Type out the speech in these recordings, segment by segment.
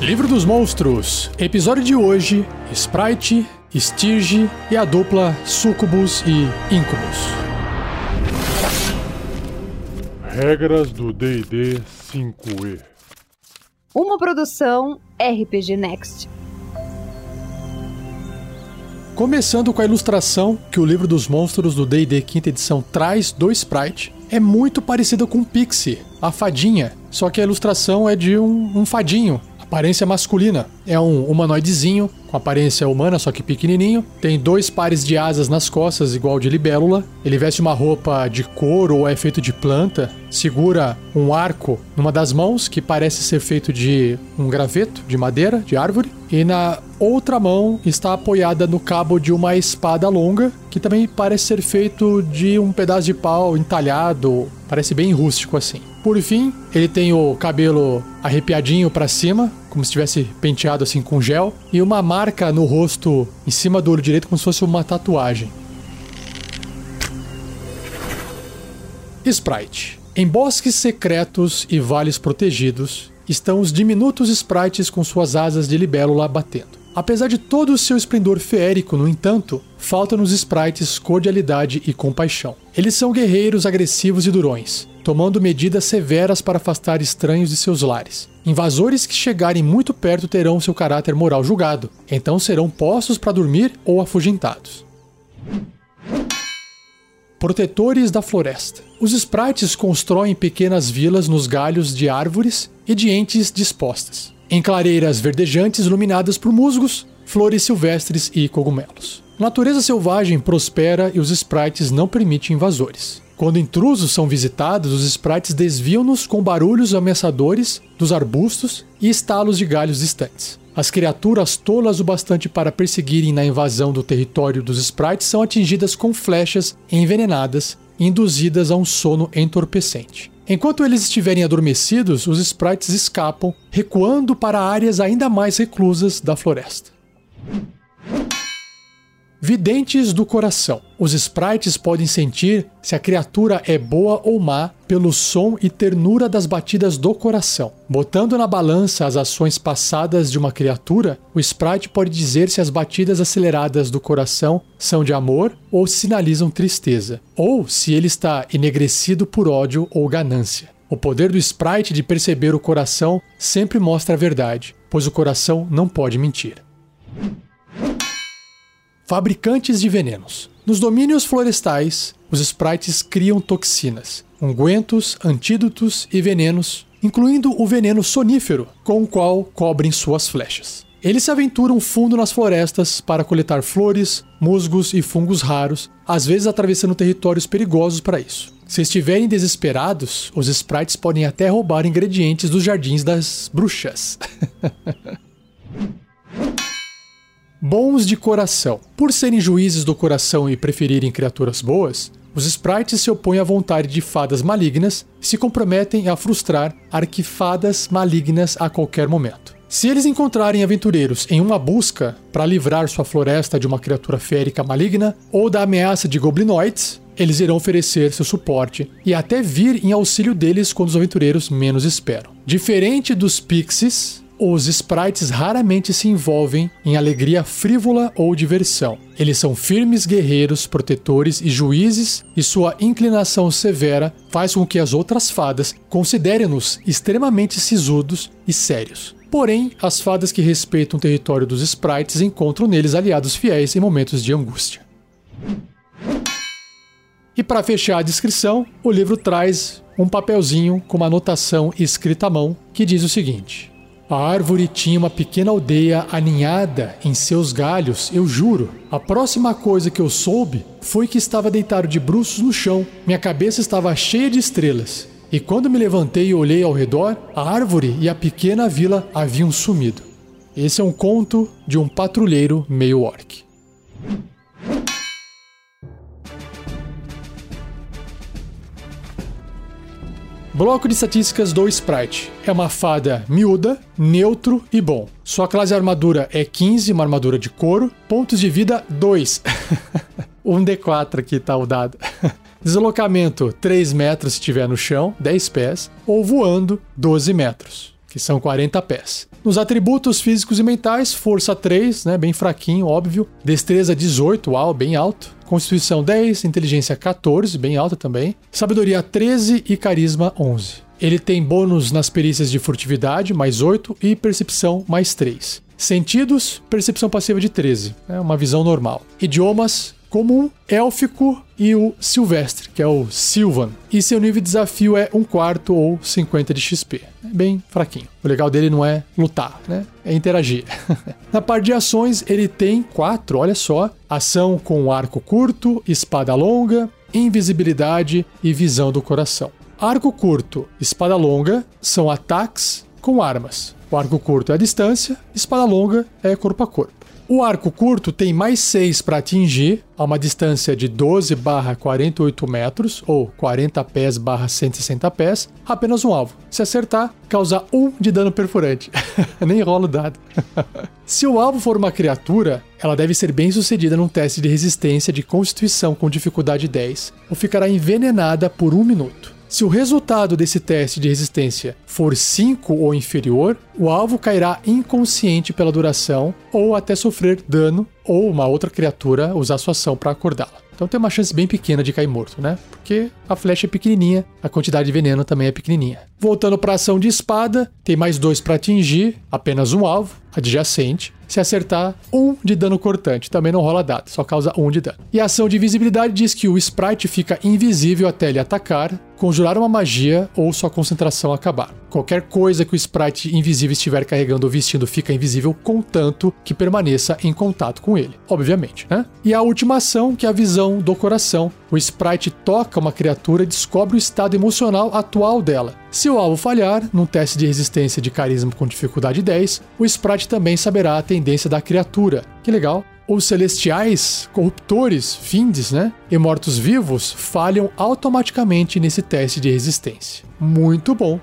Livro dos Monstros, episódio de hoje: Sprite, Stirge e a dupla Sucubus e Incubus. Regras do DD 5E. Uma produção RPG Next. Começando com a ilustração que o livro dos monstros do D&D quinta edição traz do Sprite, é muito parecida com Pixie, a fadinha, só que a ilustração é de um, um fadinho, aparência masculina. É um humanoidezinho, com aparência humana, só que pequenininho. Tem dois pares de asas nas costas, igual de libélula. Ele veste uma roupa de couro ou é feito de planta. Segura um arco numa das mãos, que parece ser feito de um graveto, de madeira, de árvore. E na outra mão está apoiada no cabo de uma espada longa, que também parece ser feito de um pedaço de pau entalhado, parece bem rústico assim. Por fim, ele tem o cabelo arrepiadinho para cima, como se tivesse penteado assim com gel, e uma marca no rosto em cima do olho direito como se fosse uma tatuagem. Sprite. Em bosques secretos e vales protegidos, estão os diminutos sprites com suas asas de libélula batendo. Apesar de todo o seu esplendor feérico, no entanto, falta nos sprites cordialidade e compaixão. Eles são guerreiros agressivos e durões, tomando medidas severas para afastar estranhos de seus lares. Invasores que chegarem muito perto terão seu caráter moral julgado, então serão postos para dormir ou afugentados. Protetores da floresta. Os sprites constroem pequenas vilas nos galhos de árvores e de entes dispostas, em clareiras verdejantes iluminadas por musgos, flores silvestres e cogumelos. A natureza selvagem prospera e os sprites não permitem invasores. Quando intrusos são visitados, os sprites desviam-nos com barulhos ameaçadores dos arbustos e estalos de galhos distantes. As criaturas tolas o bastante para perseguirem na invasão do território dos sprites são atingidas com flechas envenenadas, induzidas a um sono entorpecente. Enquanto eles estiverem adormecidos, os sprites escapam, recuando para áreas ainda mais reclusas da floresta. Videntes do coração. Os sprites podem sentir se a criatura é boa ou má pelo som e ternura das batidas do coração. Botando na balança as ações passadas de uma criatura, o sprite pode dizer se as batidas aceleradas do coração são de amor ou sinalizam tristeza, ou se ele está enegrecido por ódio ou ganância. O poder do sprite de perceber o coração sempre mostra a verdade, pois o coração não pode mentir. Fabricantes de venenos. Nos domínios florestais, os sprites criam toxinas, ungüentos, antídotos e venenos, incluindo o veneno sonífero, com o qual cobrem suas flechas. Eles se aventuram fundo nas florestas para coletar flores, musgos e fungos raros, às vezes atravessando territórios perigosos para isso. Se estiverem desesperados, os sprites podem até roubar ingredientes dos jardins das bruxas. Bons de coração. Por serem juízes do coração e preferirem criaturas boas, os sprites se opõem à vontade de fadas malignas e se comprometem a frustrar arquifadas malignas a qualquer momento. Se eles encontrarem aventureiros em uma busca para livrar sua floresta de uma criatura férica maligna ou da ameaça de goblinoides, eles irão oferecer seu suporte e até vir em auxílio deles quando os aventureiros menos esperam. Diferente dos pixies, os sprites raramente se envolvem em alegria frívola ou diversão. Eles são firmes guerreiros, protetores e juízes, e sua inclinação severa faz com que as outras fadas considerem-nos extremamente sisudos e sérios. Porém, as fadas que respeitam o território dos sprites encontram neles aliados fiéis em momentos de angústia. E para fechar a descrição, o livro traz um papelzinho com uma anotação escrita à mão que diz o seguinte: a árvore tinha uma pequena aldeia aninhada em seus galhos, eu juro. A próxima coisa que eu soube foi que estava deitado de bruços no chão. Minha cabeça estava cheia de estrelas. E quando me levantei e olhei ao redor, a árvore e a pequena vila haviam sumido. Esse é um conto de um patrulheiro meio orc. Bloco de estatísticas do Sprite. É uma fada miúda, neutro e bom. Sua classe de armadura é 15, uma armadura de couro. Pontos de vida, 2. um D4 aqui tá o dado. Deslocamento, 3 metros se estiver no chão, 10 pés. Ou voando, 12 metros. Que são 40 pés. Nos atributos físicos e mentais, força 3, né, bem fraquinho, óbvio. Destreza 18, uau, bem alto. Constituição 10, inteligência 14, bem alta também. Sabedoria 13 e carisma 11. Ele tem bônus nas perícias de furtividade, mais 8, e percepção, mais 3. Sentidos, percepção passiva de 13, é uma visão normal. Idiomas, comum, élfico e o silvestre, que é o Silvan. E seu nível de desafio é um quarto ou 50 de XP. É bem fraquinho. O legal dele não é lutar, né? É interagir. Na parte de ações, ele tem quatro, olha só: ação com arco curto, espada longa, invisibilidade e visão do coração. Arco curto, espada longa são ataques com armas. O arco curto é a distância, espada longa é corpo a corpo. O arco curto tem mais 6 para atingir a uma distância de 12 barra 48 metros, ou 40 pés barra 160 pés, apenas um alvo. Se acertar, causa 1 de dano perfurante. Nem rola o dado. Se o alvo for uma criatura, ela deve ser bem sucedida num teste de resistência de constituição com dificuldade 10, ou ficará envenenada por um minuto. Se o resultado desse teste de resistência for 5 ou inferior, o alvo cairá inconsciente pela duração ou até sofrer dano ou uma outra criatura usar sua ação para acordá-la. Então tem uma chance bem pequena de cair morto, né? Porque a flecha é pequenininha, a quantidade de veneno também é pequenininha. Voltando para a ação de espada, tem mais dois para atingir, apenas um alvo, adjacente. Se acertar, um de dano cortante. Também não rola dado, só causa um de dano. E a ação de visibilidade diz que o sprite fica invisível até ele atacar, conjurar uma magia ou sua concentração acabar. Qualquer coisa que o sprite invisível estiver carregando ou vestindo fica invisível, contanto que permaneça em contato com ele, obviamente, né? E a última ação, que é a visão do coração. O sprite toca uma criatura descobre o estado emocional atual dela. Se o alvo falhar, num teste de resistência de carisma com dificuldade 10, o sprite também saberá a tendência da criatura. Que legal! Os celestiais, corruptores, findes, né? E mortos-vivos falham automaticamente nesse teste de resistência. Muito bom.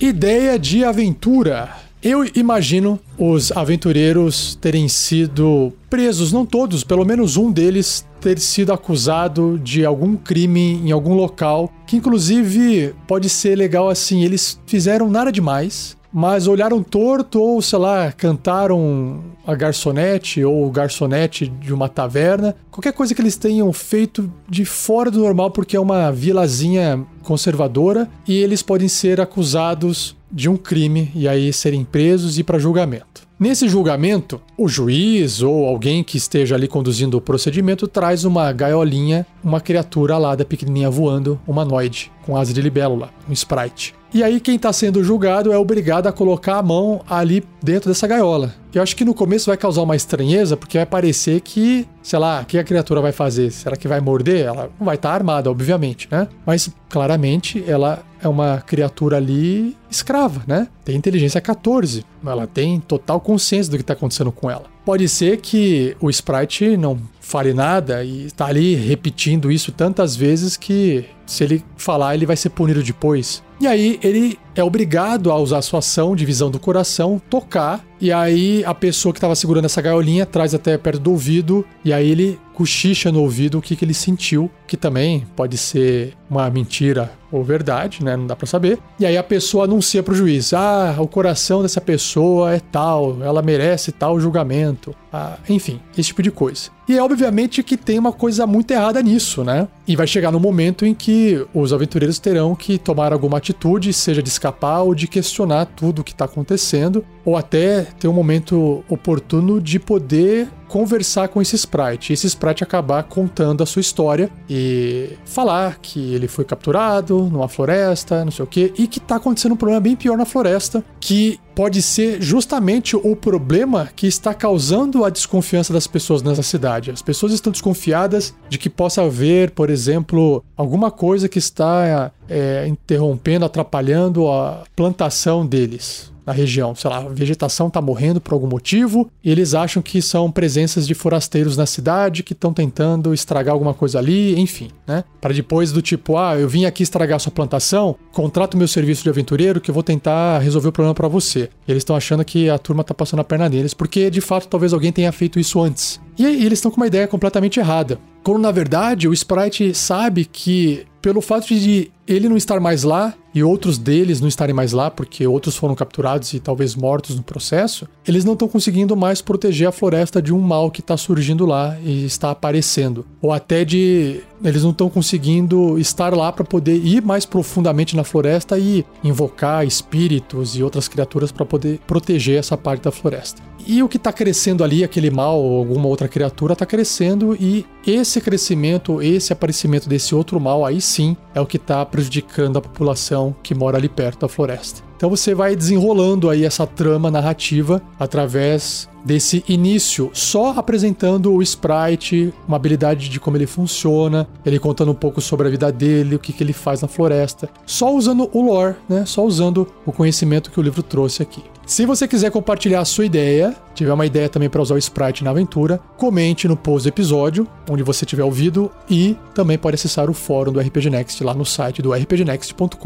Ideia de aventura. Eu imagino os aventureiros terem sido presos, não todos, pelo menos um deles ter sido acusado de algum crime em algum local, que inclusive pode ser legal assim, eles fizeram nada demais, mas olharam torto ou, sei lá, cantaram a garçonete ou o garçonete de uma taverna, qualquer coisa que eles tenham feito de fora do normal porque é uma vilazinha conservadora e eles podem ser acusados de um crime e aí serem presos e para julgamento. Nesse julgamento, o juiz ou alguém que esteja ali conduzindo o procedimento traz uma gaiolinha, uma criatura alada pequenininha voando, humanoide, com asa de libélula, um sprite. E aí quem está sendo julgado é obrigado a colocar a mão ali dentro dessa gaiola. Eu acho que no começo vai causar uma estranheza, porque vai parecer que, sei lá, o que a criatura vai fazer? Será que vai morder? Ela não vai estar tá armada, obviamente, né? Mas claramente ela é uma criatura ali escrava, né? Tem inteligência 14. Ela tem total consciência do que está acontecendo com ela. Pode ser que o sprite não fale nada e está ali repetindo isso tantas vezes que se ele falar, ele vai ser punido depois. E aí ele é obrigado a usar sua ação de visão do coração, tocar, e aí a pessoa que estava segurando essa gaiolinha traz até perto do ouvido, e aí ele cochicha no ouvido o que, que ele sentiu, que também pode ser uma mentira ou verdade, né? Não dá para saber. E aí a pessoa anuncia para o juiz: ah, o coração dessa pessoa é tal, ela merece tal julgamento. Ah, enfim, esse tipo de coisa. E é obviamente que tem uma coisa muito errada nisso, né? E vai chegar no momento em que os aventureiros terão que tomar alguma atitude, seja de escapar ou de questionar tudo o que está acontecendo, ou até ter um momento oportuno de poder conversar com esse sprite, e esse sprite acabar contando a sua história e falar que ele foi capturado numa floresta, não sei o que, e que tá acontecendo um problema bem pior na floresta, que pode ser justamente o problema que está causando a desconfiança das pessoas nessa cidade. As pessoas estão desconfiadas de que possa haver, por exemplo, alguma coisa que está é, interrompendo, atrapalhando a plantação deles na região. Sei lá, a vegetação está morrendo por algum motivo e eles acham que são presenças de forasteiros na cidade que estão tentando estragar alguma coisa ali, enfim, né? Para depois do tipo, ah, eu vim aqui estragar sua plantação, contrato meu serviço de aventureiro que eu vou tentar resolver o problema para você. Eles estão achando que a turma tá passando a perna neles, porque de fato talvez alguém tenha feito isso antes. E aí eles estão com uma ideia completamente errada. Quando na verdade o Sprite sabe que pelo fato de ele não estar mais lá e outros deles não estarem mais lá, porque outros foram capturados e talvez mortos no processo, eles não estão conseguindo mais proteger a floresta de um mal que está surgindo lá e está aparecendo. Ou até de. Eles não estão conseguindo estar lá para poder ir mais profundamente na floresta e invocar espíritos e outras criaturas para poder proteger essa parte da floresta. E o que está crescendo ali, aquele mal ou alguma outra criatura, está crescendo e esse crescimento, esse aparecimento desse outro mal, aí sim é o que está prejudicando a população que mora ali perto da floresta. Então você vai desenrolando aí essa trama narrativa através desse início, só apresentando o sprite, uma habilidade de como ele funciona, ele contando um pouco sobre a vida dele, o que, que ele faz na floresta, só usando o lore, né? Só usando o conhecimento que o livro trouxe aqui. Se você quiser compartilhar a sua ideia, tiver uma ideia também para usar o sprite na aventura, comente no post do episódio, onde você tiver ouvido, e também pode acessar o fórum do RPG Next lá no site do rpgnext.com.br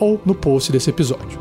ou no post desse episódio.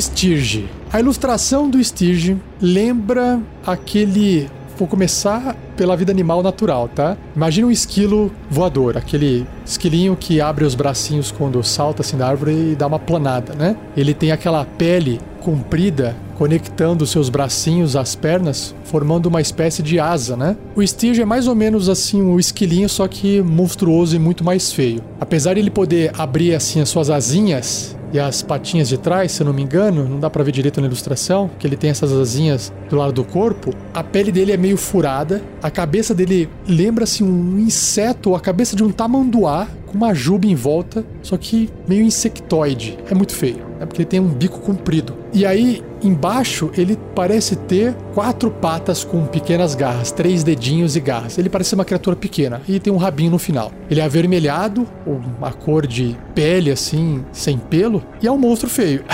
Stirge. A ilustração do Stirge lembra aquele Vou começar pela vida animal natural, tá? Imagina um esquilo voador, aquele esquilinho que abre os bracinhos quando salta assim da árvore e dá uma planada, né? Ele tem aquela pele comprida conectando seus bracinhos às pernas, formando uma espécie de asa, né? O Stirge é mais ou menos assim um esquilinho, só que monstruoso e muito mais feio. Apesar de ele poder abrir assim as suas asinhas e as patinhas de trás, se eu não me engano, não dá para ver direito na ilustração, que ele tem essas asinhas do lado do corpo. A pele dele é meio furada, a cabeça dele lembra-se um inseto, a cabeça de um tamanduá com uma juba em volta, só que meio insectoide. É muito feio, é porque ele tem um bico comprido. E aí, embaixo, ele parece ter quatro patas com pequenas garras, três dedinhos e garras. Ele parece uma criatura pequena e tem um rabinho no final. Ele é avermelhado, uma cor de pele assim, sem pelo, e é um monstro feio.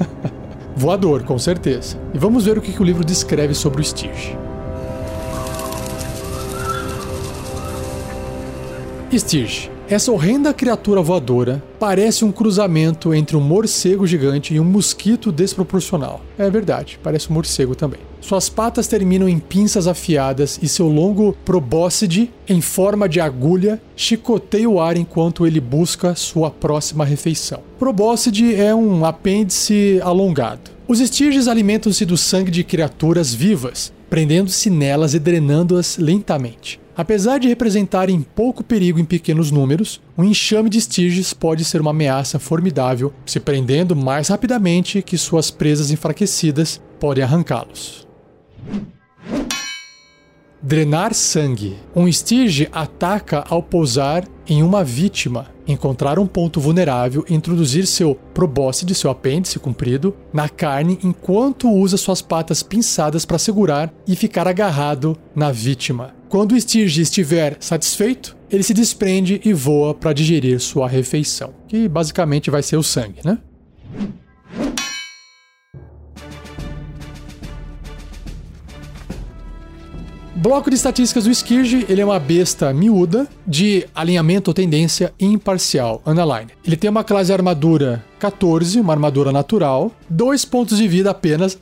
Voador, com certeza. E vamos ver o que, o livro descreve sobre o Stirge. Stirge essa horrenda criatura voadora parece um cruzamento entre um morcego gigante e um mosquito desproporcional. É verdade, parece um morcego também. Suas patas terminam em pinças afiadas e seu longo probóscide, em forma de agulha, chicoteia o ar enquanto ele busca sua próxima refeição. Probóscide é um apêndice alongado. Os estirges alimentam-se do sangue de criaturas vivas, prendendo-se nelas e drenando-as lentamente. Apesar de representarem pouco perigo em pequenos números, um enxame de estirges pode ser uma ameaça formidável, se prendendo mais rapidamente que suas presas enfraquecidas podem arrancá-los. Drenar sangue. Um estirge ataca ao pousar em uma vítima, encontrar um ponto vulnerável e introduzir seu probóscide, seu apêndice comprido, na carne enquanto usa suas patas pinçadas para segurar e ficar agarrado na vítima. Quando o Stirge estiver satisfeito, ele se desprende e voa para digerir sua refeição, que basicamente vai ser o sangue, né? Bloco de estatísticas do Skirge, ele é uma besta miúda de alinhamento ou tendência imparcial, underline. Ele tem uma classe armadura 14, uma armadura natural, dois pontos de vida apenas.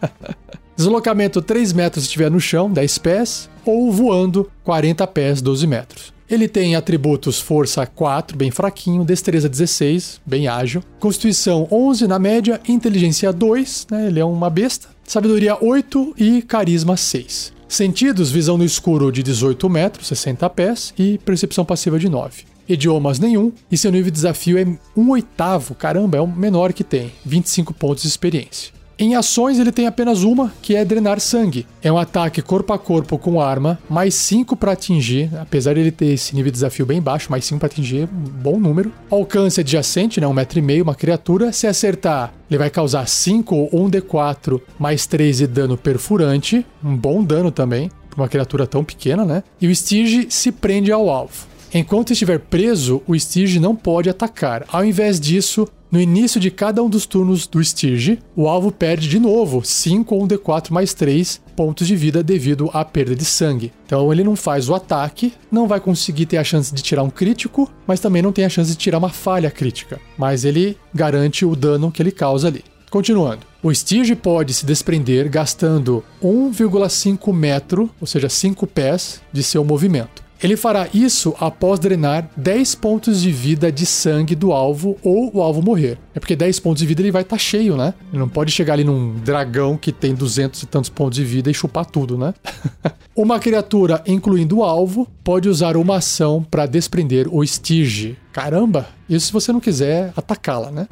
Deslocamento 3 metros se estiver no chão, 10 pés, ou voando 40 pés, 12 metros. Ele tem atributos força 4, bem fraquinho, destreza 16, bem ágil, constituição 11 na média, inteligência 2, né, ele é uma besta, sabedoria 8 e carisma 6. Sentidos, visão no escuro de 18 metros, 60 pés, e percepção passiva de 9. Idiomas nenhum, e seu nível de desafio é 1 oitavo, caramba, é o menor que tem, 25 pontos de experiência. Em ações, ele tem apenas uma, que é drenar sangue. É um ataque corpo a corpo com arma, mais 5 para atingir, apesar de ele ter esse nível de desafio bem baixo, mais 5 para atingir, um bom número. Alcance adjacente, né, um metro e meio, uma criatura. Se acertar, ele vai causar 5 ou 1 d4 mais 3 de dano perfurante, um bom dano também, para uma criatura tão pequena, né? E o Stige se prende ao alvo. Enquanto estiver preso, o Stige não pode atacar. Ao invés disso, no início de cada um dos turnos do Stirge, o alvo perde de novo 5 ou um D4 mais 3 pontos de vida devido à perda de sangue. Então ele não faz o ataque, não vai conseguir ter a chance de tirar um crítico, mas também não tem a chance de tirar uma falha crítica. Mas ele garante o dano que ele causa ali. Continuando. O Stige pode se desprender gastando 1,5 metro, ou seja, 5 pés, de seu movimento. Ele fará isso após drenar 10 pontos de vida de sangue do alvo ou o alvo morrer. É porque 10 pontos de vida ele vai estar tá cheio, né? Ele não pode chegar ali num dragão que tem 200 e tantos pontos de vida e chupar tudo, né? uma criatura, incluindo o alvo, pode usar uma ação para desprender o Stige. Caramba! Isso se você não quiser atacá-la, né?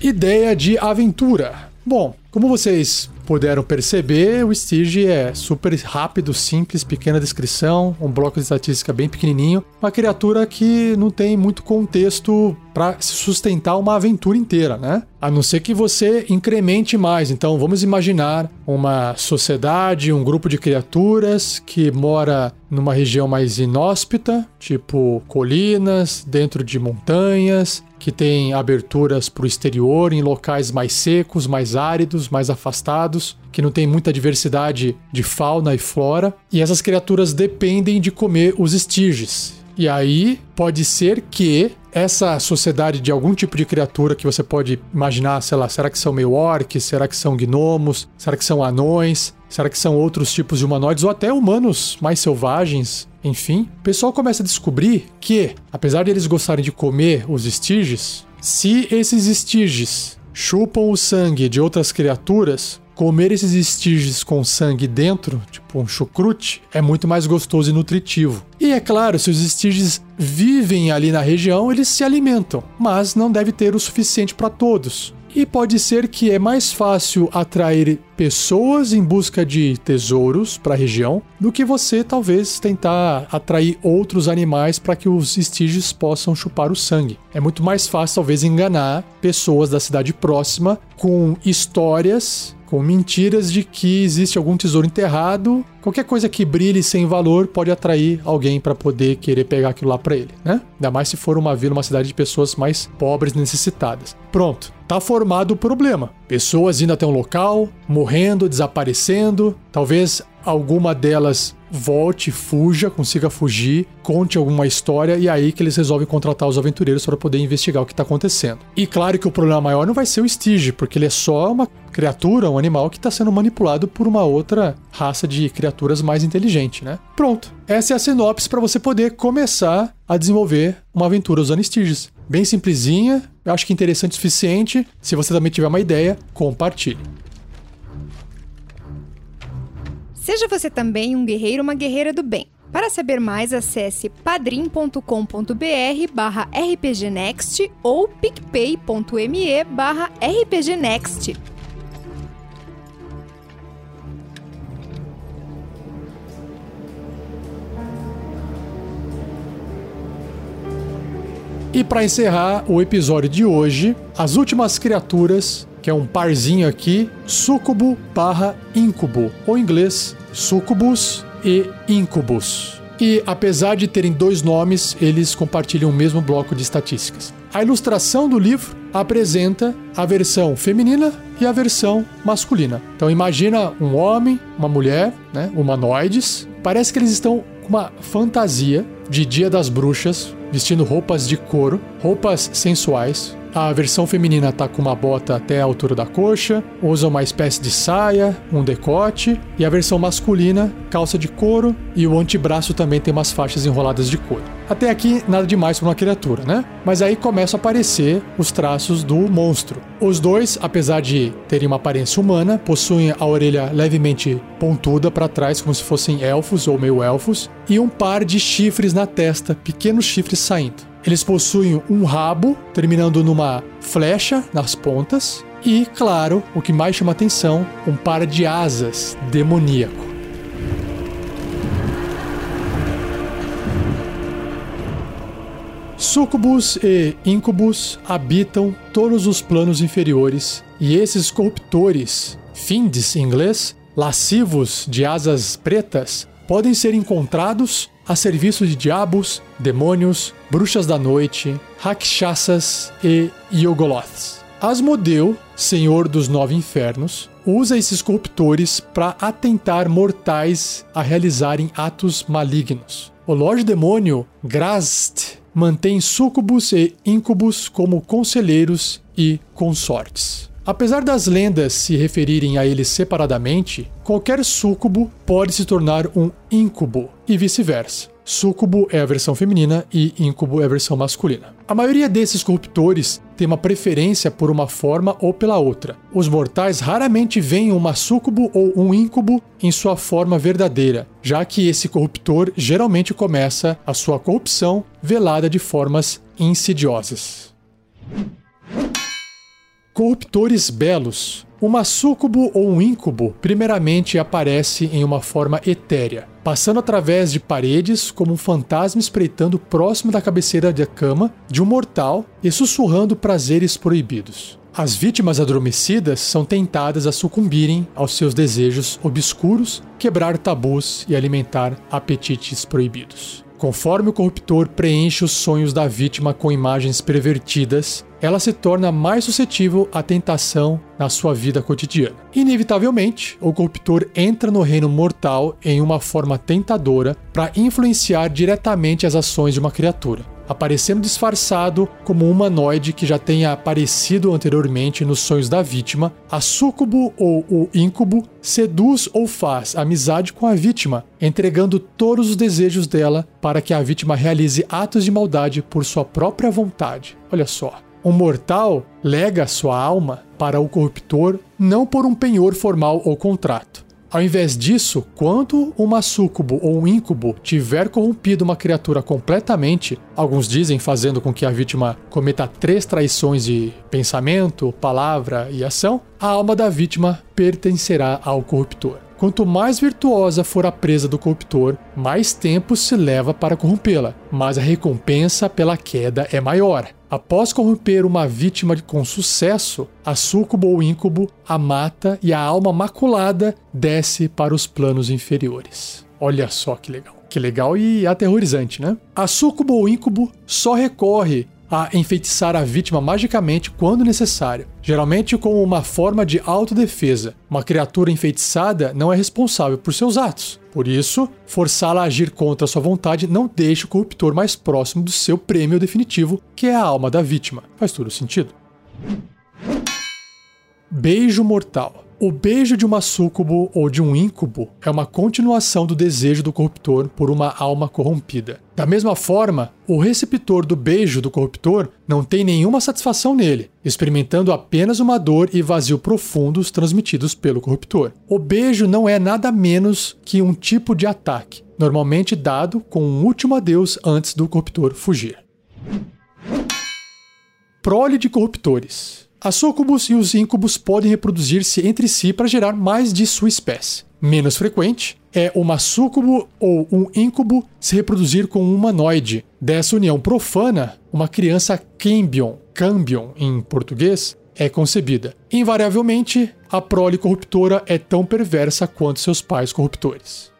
Ideia de aventura. Bom, como vocês puderam perceber, o Stige é super rápido, simples, pequena descrição, um bloco de estatística bem pequenininho, uma criatura que não tem muito contexto para se sustentar uma aventura inteira, né? A não ser que você incremente mais. Então, vamos imaginar uma sociedade, um grupo de criaturas que mora numa região mais inóspita, tipo colinas, dentro de montanhas, que tem aberturas para o exterior em locais mais secos, mais áridos, mais afastados, que não tem muita diversidade de fauna e flora, e essas criaturas dependem de comer os estirges. E aí pode ser que essa sociedade de algum tipo de criatura que você pode imaginar, sei lá, será que são meio orcs, será que são gnomos, será que são anões, será que são outros tipos de humanoides ou até humanos mais selvagens, enfim, o pessoal começa a descobrir que, apesar de eles gostarem de comer os estirges, se esses estirges chupam o sangue de outras criaturas, comer esses estirges com sangue dentro, tipo um chucrute, é muito mais gostoso e nutritivo. E é claro, se os estirges vivem ali na região, eles se alimentam, mas não deve ter o suficiente para todos. E pode ser que é mais fácil atrair pessoas em busca de tesouros para a região do que você talvez tentar atrair outros animais para que os estígios possam chupar o sangue. É muito mais fácil talvez enganar pessoas da cidade próxima com histórias com mentiras de que existe algum tesouro enterrado. Qualquer coisa que brilhe sem valor pode atrair alguém para poder querer pegar aquilo lá para ele, né? Ainda mais se for uma vila, uma cidade de pessoas mais pobres, necessitadas. Pronto, tá formado o problema. Pessoas indo até um local, morrendo, desaparecendo, talvez alguma delas volte, fuja, consiga fugir, conte alguma história e aí que eles resolvem contratar os aventureiros para poder investigar o que está acontecendo. E claro que o problema maior não vai ser o Stige, porque ele é só uma criatura, um animal que está sendo manipulado por uma outra raça de criaturas mais inteligente, né? Pronto, essa é a sinopse para você poder começar a desenvolver uma aventura usando Styges. Bem simplesinha, acho que interessante o suficiente. Se você também tiver uma ideia, compartilhe. Seja você também um guerreiro ou uma guerreira do bem. Para saber mais, acesse padrim.com.br barra rpgnext ou picpay.me barra rpgnext. E para encerrar o episódio de hoje, as últimas criaturas, que é um parzinho aqui, Sucubo barra Incubo, ou em inglês Sucubus e Incubus. E apesar de terem dois nomes, eles compartilham o mesmo bloco de estatísticas. A ilustração do livro apresenta a versão feminina e a versão masculina. Então imagina um homem, uma mulher, né, humanoides. Parece que eles estão com uma fantasia de Dia das Bruxas, vestindo roupas de couro, roupas sensuais, a versão feminina tá com uma bota até a altura da coxa, usa uma espécie de saia, um decote, e a versão masculina, calça de couro e o antebraço também tem umas faixas enroladas de couro. Até aqui, nada demais para uma criatura, né? Mas aí começam a aparecer os traços do monstro. Os dois, apesar de terem uma aparência humana, possuem a orelha levemente pontuda para trás, como se fossem elfos ou meio elfos, e um par de chifres na testa, pequenos chifres saindo. Eles possuem um rabo, terminando numa flecha nas pontas, e, claro, o que mais chama atenção, um par de asas demoníaco. Sucubus e Incubus habitam todos os planos inferiores e esses corruptores, fiends em inglês, lascivos de asas pretas, podem ser encontrados a serviço de diabos, demônios, bruxas da noite, rakshasas e Yogoloths. Asmodeu, senhor dos nove infernos, usa esses corruptores para atentar mortais a realizarem atos malignos. O Lorde Demônio, Grast, mantém súcubos e íncubos como conselheiros e consortes. Apesar das lendas se referirem a eles separadamente, qualquer súcubo pode se tornar um íncubo e vice-versa. Súcubo é a versão feminina e íncubo é a versão masculina. A maioria desses corruptores tem uma preferência por uma forma ou pela outra. Os mortais raramente veem uma súcubo ou um íncubo em sua forma verdadeira, já que esse corruptor geralmente começa a sua corrupção velada de formas insidiosas. Corruptores belos. Uma súcubo ou um íncubo primeiramente aparece em uma forma etérea, passando através de paredes como um fantasma espreitando próximo da cabeceira da cama de um mortal e sussurrando prazeres proibidos. As vítimas adormecidas são tentadas a sucumbirem aos seus desejos obscuros, quebrar tabus e alimentar apetites proibidos. Conforme o corruptor preenche os sonhos da vítima com imagens pervertidas, ela se torna mais suscetível à tentação na sua vida cotidiana. Inevitavelmente, o corruptor entra no reino mortal em uma forma tentadora para influenciar diretamente as ações de uma criatura aparecendo disfarçado como um humanoide que já tenha aparecido anteriormente nos sonhos da vítima, a súcubo ou o íncubo seduz ou faz amizade com a vítima, entregando todos os desejos dela para que a vítima realize atos de maldade por sua própria vontade. Olha só. Um mortal lega sua alma para o corruptor não por um penhor formal ou contrato, ao invés disso, quando uma súcubo ou um íncubo tiver corrompido uma criatura completamente, alguns dizem fazendo com que a vítima cometa três traições de pensamento, palavra e ação, a alma da vítima pertencerá ao corruptor. Quanto mais virtuosa for a presa do corruptor, mais tempo se leva para corrompê-la, mas a recompensa pela queda é maior. Após corromper uma vítima com sucesso, a súcubo ou íncubo a mata e a alma maculada desce para os planos inferiores. Olha só que legal. Que legal e aterrorizante, né? A súcubo ou íncubo só recorre a enfeitiçar a vítima magicamente quando necessário, geralmente como uma forma de autodefesa. Uma criatura enfeitiçada não é responsável por seus atos. Por isso, forçá-la a agir contra sua vontade não deixa o corruptor mais próximo do seu prêmio definitivo, que é a alma da vítima. Faz todo sentido. Beijo mortal. O beijo de uma súcubo ou de um íncubo é uma continuação do desejo do corruptor por uma alma corrompida. Da mesma forma, o receptor do beijo do corruptor não tem nenhuma satisfação nele, experimentando apenas uma dor e vazio profundos transmitidos pelo corruptor. O beijo não é nada menos que um tipo de ataque, normalmente dado com um último adeus antes do corruptor fugir. Prole de corruptores. As súcubos e os íncubos podem reproduzir-se entre si para gerar mais de sua espécie. Menos frequente é uma súcubo ou um íncubo se reproduzir com um humanoide. Dessa união profana, uma criança cambion, cambion em português, é concebida. Invariavelmente, a prole corruptora é tão perversa quanto seus pais corruptores.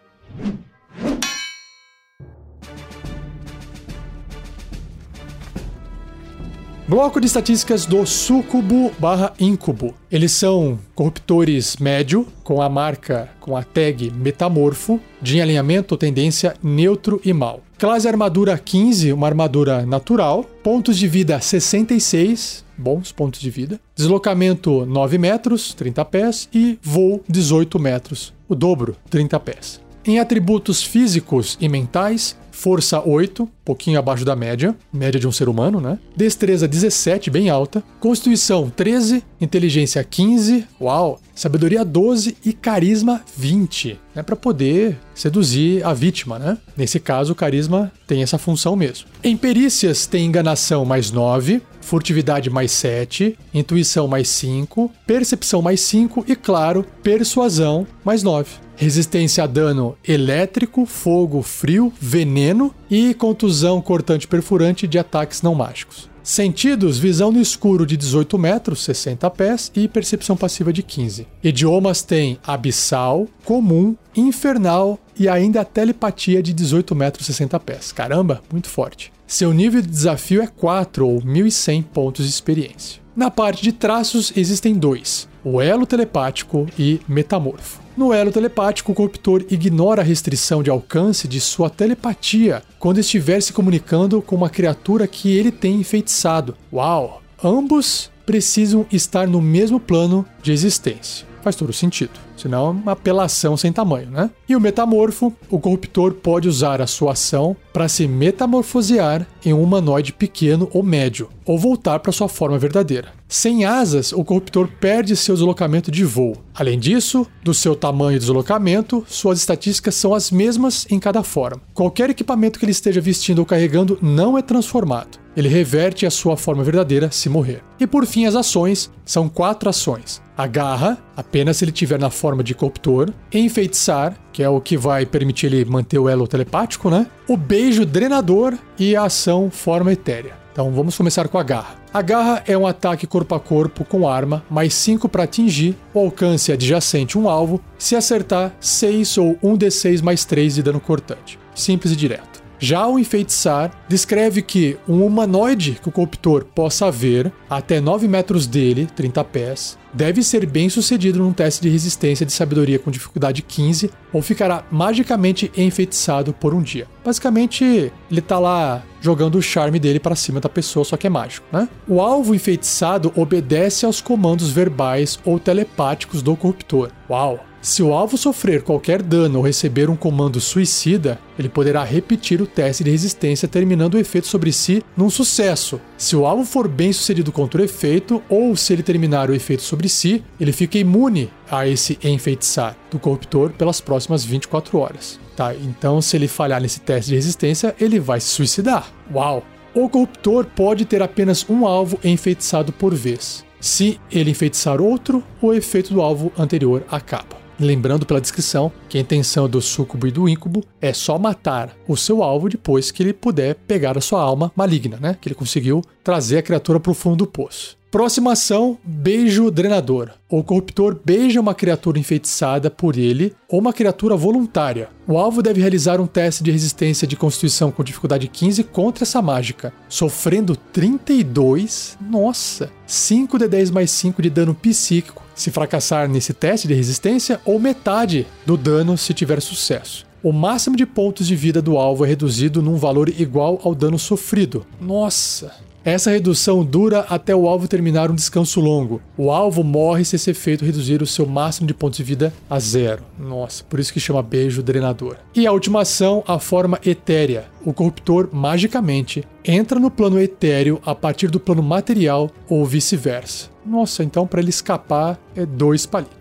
Bloco de estatísticas do Sucubo barra Incubo. Eles são corruptores médio, com a marca, com a tag Metamorfo, de alinhamento tendência neutro e mal. Classe armadura 15, uma armadura natural. Pontos de vida 66, bons pontos de vida. Deslocamento 9 metros, 30 pés. E voo 18 metros, o dobro, 30 pés. Em atributos físicos e mentais, Força 8, pouquinho abaixo da média, média de um ser humano, né? Destreza 17, bem alta. Constituição 13, inteligência 15, uau. Sabedoria 12 e carisma 20, né, para poder seduzir a vítima, né? Nesse caso, o carisma tem essa função mesmo. Em perícias tem enganação mais 9, furtividade mais 7, intuição mais 5, percepção mais 5 e, claro, persuasão mais 9 resistência a dano elétrico, fogo, frio, veneno e contusão cortante perfurante de ataques não mágicos. Sentidos, visão no escuro de 18 metros, 60 pés e percepção passiva de 15. Idiomas tem abissal, comum, infernal e ainda telepatia de 18 metros, 60 pés. Caramba, muito forte. Seu nível de desafio é 4 ou 1100 pontos de experiência. Na parte de traços existem dois: o elo telepático e metamorfo. No elo telepático, o corruptor ignora a restrição de alcance de sua telepatia quando estiver se comunicando com uma criatura que ele tem enfeitiçado. Uau! Ambos precisam estar no mesmo plano de existência. Faz todo sentido. Senão é uma apelação sem tamanho, né? E o metamorfo, o corruptor pode usar a sua ação para se metamorfosear em um humanoide pequeno ou médio, ou voltar para sua forma verdadeira. Sem asas, o corruptor perde seu deslocamento de voo. Além disso, do seu tamanho e deslocamento, suas estatísticas são as mesmas em cada forma. Qualquer equipamento que ele esteja vestindo ou carregando não é transformado. Ele reverte a sua forma verdadeira se morrer. E por fim, as ações são quatro ações. A garra, apenas se ele tiver na forma de corruptor. Enfeitiçar, que é o que vai permitir ele manter o elo telepático, né? O beijo drenador e a ação forma etérea. Então vamos começar com a garra. A garra é um ataque corpo a corpo com arma, mais 5 para atingir, o alcance adjacente um alvo, se acertar 6 ou 1d6 mais 3 de dano cortante. Simples e direto. Já o enfeitiçar descreve que um humanoide que o corruptor possa ver até 9 metros dele, 30 pés, deve ser bem sucedido num teste de resistência de sabedoria com dificuldade 15 ou ficará magicamente enfeitiçado por um dia. Basicamente, ele tá lá jogando o charme dele para cima da pessoa, só que é mágico, né? O alvo enfeitiçado obedece aos comandos verbais ou telepáticos do corruptor. Uau! Se o alvo sofrer qualquer dano ou receber um comando suicida, ele poderá repetir o teste de resistência, terminando o efeito sobre si num sucesso. Se o alvo for bem sucedido contra o efeito, ou se ele terminar o efeito sobre si, ele fica imune a esse enfeitiçar do corruptor pelas próximas 24 horas. Tá, então se ele falhar nesse teste de resistência, ele vai se suicidar. Uau! O corruptor pode ter apenas um alvo enfeitiçado por vez. Se ele enfeitiçar outro, o efeito do alvo anterior acaba. Lembrando pela descrição que a intenção do sucubo e do incubo é só matar o seu alvo depois que ele puder pegar a sua alma maligna, né? Que ele conseguiu trazer a criatura para o fundo do poço. Próxima ação: beijo drenador. O corruptor beija uma criatura enfeitiçada por ele ou uma criatura voluntária. O alvo deve realizar um teste de resistência de constituição com dificuldade 15 contra essa mágica, sofrendo 32, nossa, 5 de 10 mais 5 de dano psíquico se fracassar nesse teste de resistência, ou metade do dano se tiver sucesso. O máximo de pontos de vida do alvo é reduzido num valor igual ao dano sofrido. Nossa! Essa redução dura até o alvo terminar um descanso longo. O alvo morre se esse efeito reduzir o seu máximo de pontos de vida a zero. Nossa, por isso que chama beijo drenador. E a última ação, a forma etérea. O corruptor magicamente entra no plano etéreo a partir do plano material ou vice-versa. Nossa, então para ele escapar é dois palitos.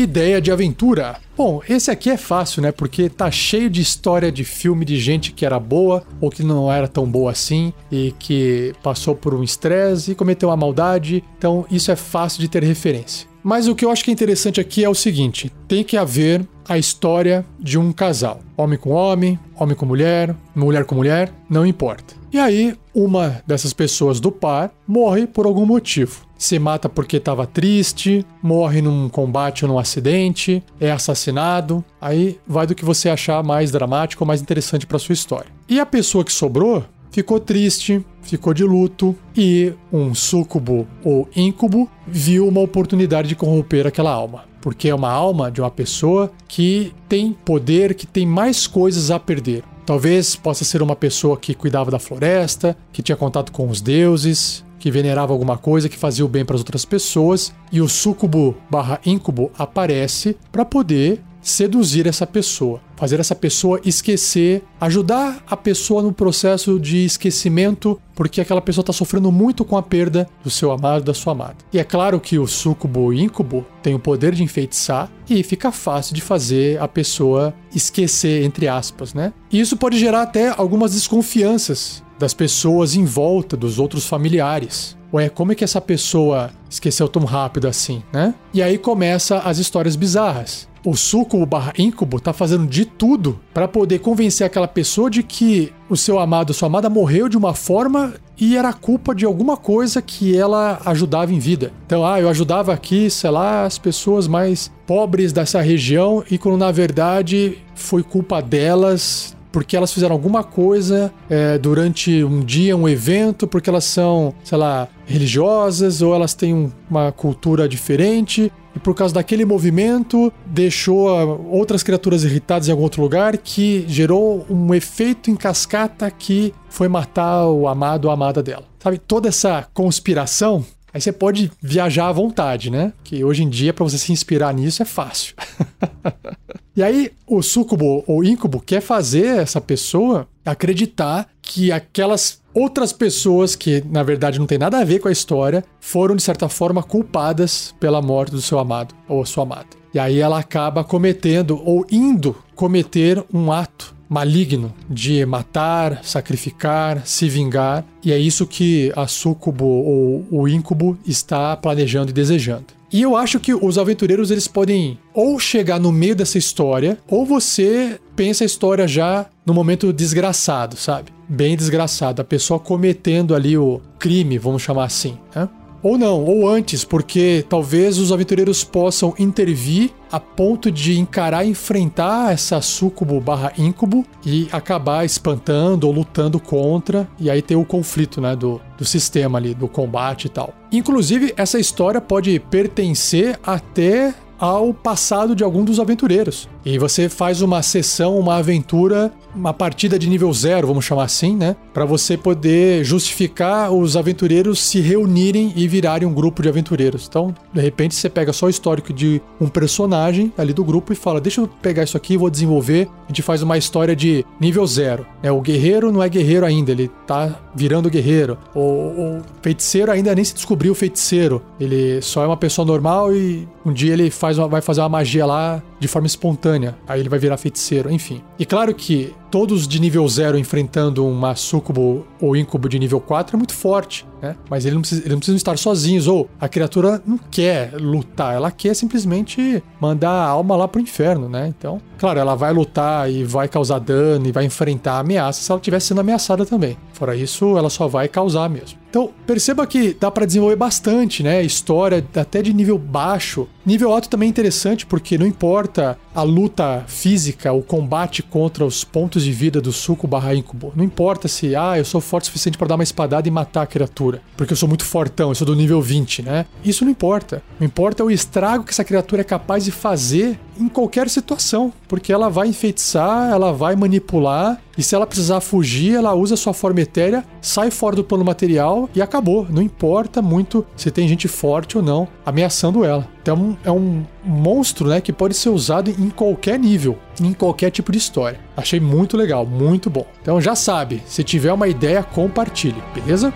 Ideia de aventura. Bom, esse aqui é fácil, né? Porque tá cheio de história de filme de gente que era boa ou que não era tão boa assim e que passou por um estresse e cometeu uma maldade. Então, isso é fácil de ter referência. Mas o que eu acho que é interessante aqui é o seguinte: tem que haver a história de um casal. Homem com homem, homem com mulher, mulher com mulher, não importa. E aí, uma dessas pessoas do par morre por algum motivo. Se mata porque estava triste, morre num combate ou num acidente, é assassinado. Aí vai do que você achar mais dramático ou mais interessante para sua história. E a pessoa que sobrou ficou triste, ficou de luto e um súcubo ou íncubo viu uma oportunidade de corromper aquela alma. Porque é uma alma de uma pessoa que tem poder, que tem mais coisas a perder. Talvez possa ser uma pessoa que cuidava da floresta, que tinha contato com os deuses, que venerava alguma coisa que fazia o bem para as outras pessoas, e o súcubo barra íncubo aparece para poder seduzir essa pessoa, fazer essa pessoa esquecer, ajudar a pessoa no processo de esquecimento, porque aquela pessoa está sofrendo muito com a perda do seu amado, da sua amada. E é claro que o súcubo e íncubo tem o poder de enfeitiçar e fica fácil de fazer a pessoa esquecer, entre aspas, né? E isso pode gerar até algumas desconfianças das pessoas em volta, dos outros familiares. Ué, como é que essa pessoa esqueceu tão rápido assim, né? E aí começa as histórias bizarras o sucubo barra incubo tá fazendo de tudo para poder convencer aquela pessoa de que o seu amado, sua amada morreu de uma forma e era culpa de alguma coisa que ela ajudava em vida. Então, ah, eu ajudava aqui, sei lá, as pessoas mais pobres dessa região e quando na verdade foi culpa delas porque elas fizeram alguma coisa é, durante um dia, um evento, porque elas são, sei lá, religiosas ou elas têm um, uma cultura diferente e por causa daquele movimento deixou outras criaturas irritadas em algum outro lugar que gerou um efeito em cascata que foi matar o amado ou a amada dela. Sabe, toda essa conspiração Aí você pode viajar à vontade, né? Que hoje em dia, para você se inspirar nisso, é fácil. e aí, o sucubo ou incubo quer fazer essa pessoa acreditar que aquelas outras pessoas que, na verdade, não tem nada a ver com a história, foram, de certa forma, culpadas pela morte do seu amado ou sua amada. E aí ela acaba cometendo ou indo cometer um ato maligno de matar, sacrificar, se vingar, e é isso que a sucubo ou o incubo está planejando e desejando. E eu acho que os aventureiros eles podem ou chegar no meio dessa história, ou você pensa a história já no momento desgraçado, sabe? Bem desgraçado, a pessoa cometendo ali o crime, vamos chamar assim, né? Ou não, ou antes, porque talvez os aventureiros possam intervir a ponto de encarar e enfrentar essa sucubo barra incubo e acabar espantando ou lutando contra, e aí ter o conflito né, do, do sistema ali, do combate e tal. Inclusive, essa história pode pertencer até ao passado de algum dos aventureiros. E você faz uma sessão, uma aventura, uma partida de nível zero, vamos chamar assim, né? Para você poder justificar os aventureiros se reunirem e virarem um grupo de aventureiros. Então, de repente, você pega só o histórico de um personagem ali do grupo e fala: Deixa eu pegar isso aqui, vou desenvolver. A gente faz uma história de nível zero. É, o guerreiro não é guerreiro ainda, ele tá virando guerreiro. O, o feiticeiro ainda nem se descobriu feiticeiro. Ele só é uma pessoa normal e um dia ele faz uma, vai fazer uma magia lá de forma espontânea. Aí ele vai virar feiticeiro, enfim. E claro que todos de nível 0 enfrentando uma sucubo ou incubo de nível 4 é muito forte, né? Mas ele não precisa, ele não estar sozinhos, ou a criatura não quer lutar, ela quer simplesmente mandar a alma lá pro inferno, né? Então, claro, ela vai lutar e vai causar dano e vai enfrentar ameaças se ela estiver sendo ameaçada também. Fora isso, ela só vai causar mesmo. Então, perceba que dá para desenvolver bastante, né? História até de nível baixo. Nível alto também é interessante porque não importa a luta física, o combate contra os pontos de vida do suco barra incubo. Não importa se, ah, eu sou forte o suficiente para dar uma espadada e matar a criatura, porque eu sou muito fortão, eu sou do nível 20, né? Isso não importa. O importa é o estrago que essa criatura é capaz de fazer em qualquer situação, porque ela vai enfeitiçar, ela vai manipular, e se ela precisar fugir, ela usa sua forma etérea, sai fora do plano material e acabou. Não importa muito se tem gente forte ou não ameaçando ela. Então é um monstro, né, que pode ser usado em qualquer nível, em qualquer tipo de história. Achei muito legal, muito bom. Então já sabe, se tiver uma ideia, compartilhe, beleza?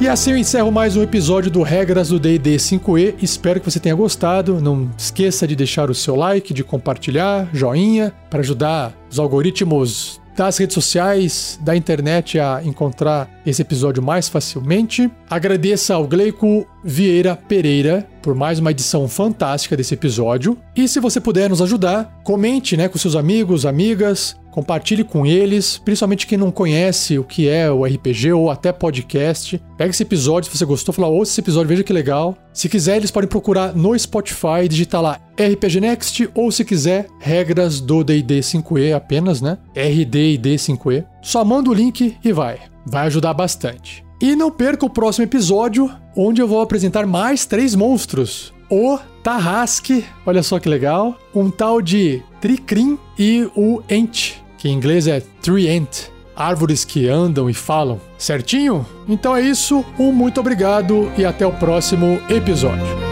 E assim eu encerro mais um episódio do Regras do D&D 5e. Espero que você tenha gostado. Não esqueça de deixar o seu like, de compartilhar, joinha, para ajudar os algoritmos das redes sociais, da internet a encontrar esse episódio mais facilmente. Agradeça ao Gleico Vieira Pereira por mais uma edição fantástica desse episódio. E se você puder nos ajudar, comente né, com seus amigos, amigas, Compartilhe com eles, principalmente quem não conhece o que é o RPG ou até podcast. Pega esse episódio se você gostou, fala, ouça esse episódio, veja que legal. Se quiser, eles podem procurar no Spotify, digitar lá RPG Next, ou se quiser, regras do DD 5E apenas, né? RD e D5E. Só manda o link e vai. Vai ajudar bastante. E não perca o próximo episódio, onde eu vou apresentar mais três monstros. O Tarrasque, olha só que legal. Um tal de Tricrim e o Ent, que em inglês é Treant. Árvores que andam e falam. Certinho? Então é isso, um muito obrigado e até o próximo episódio.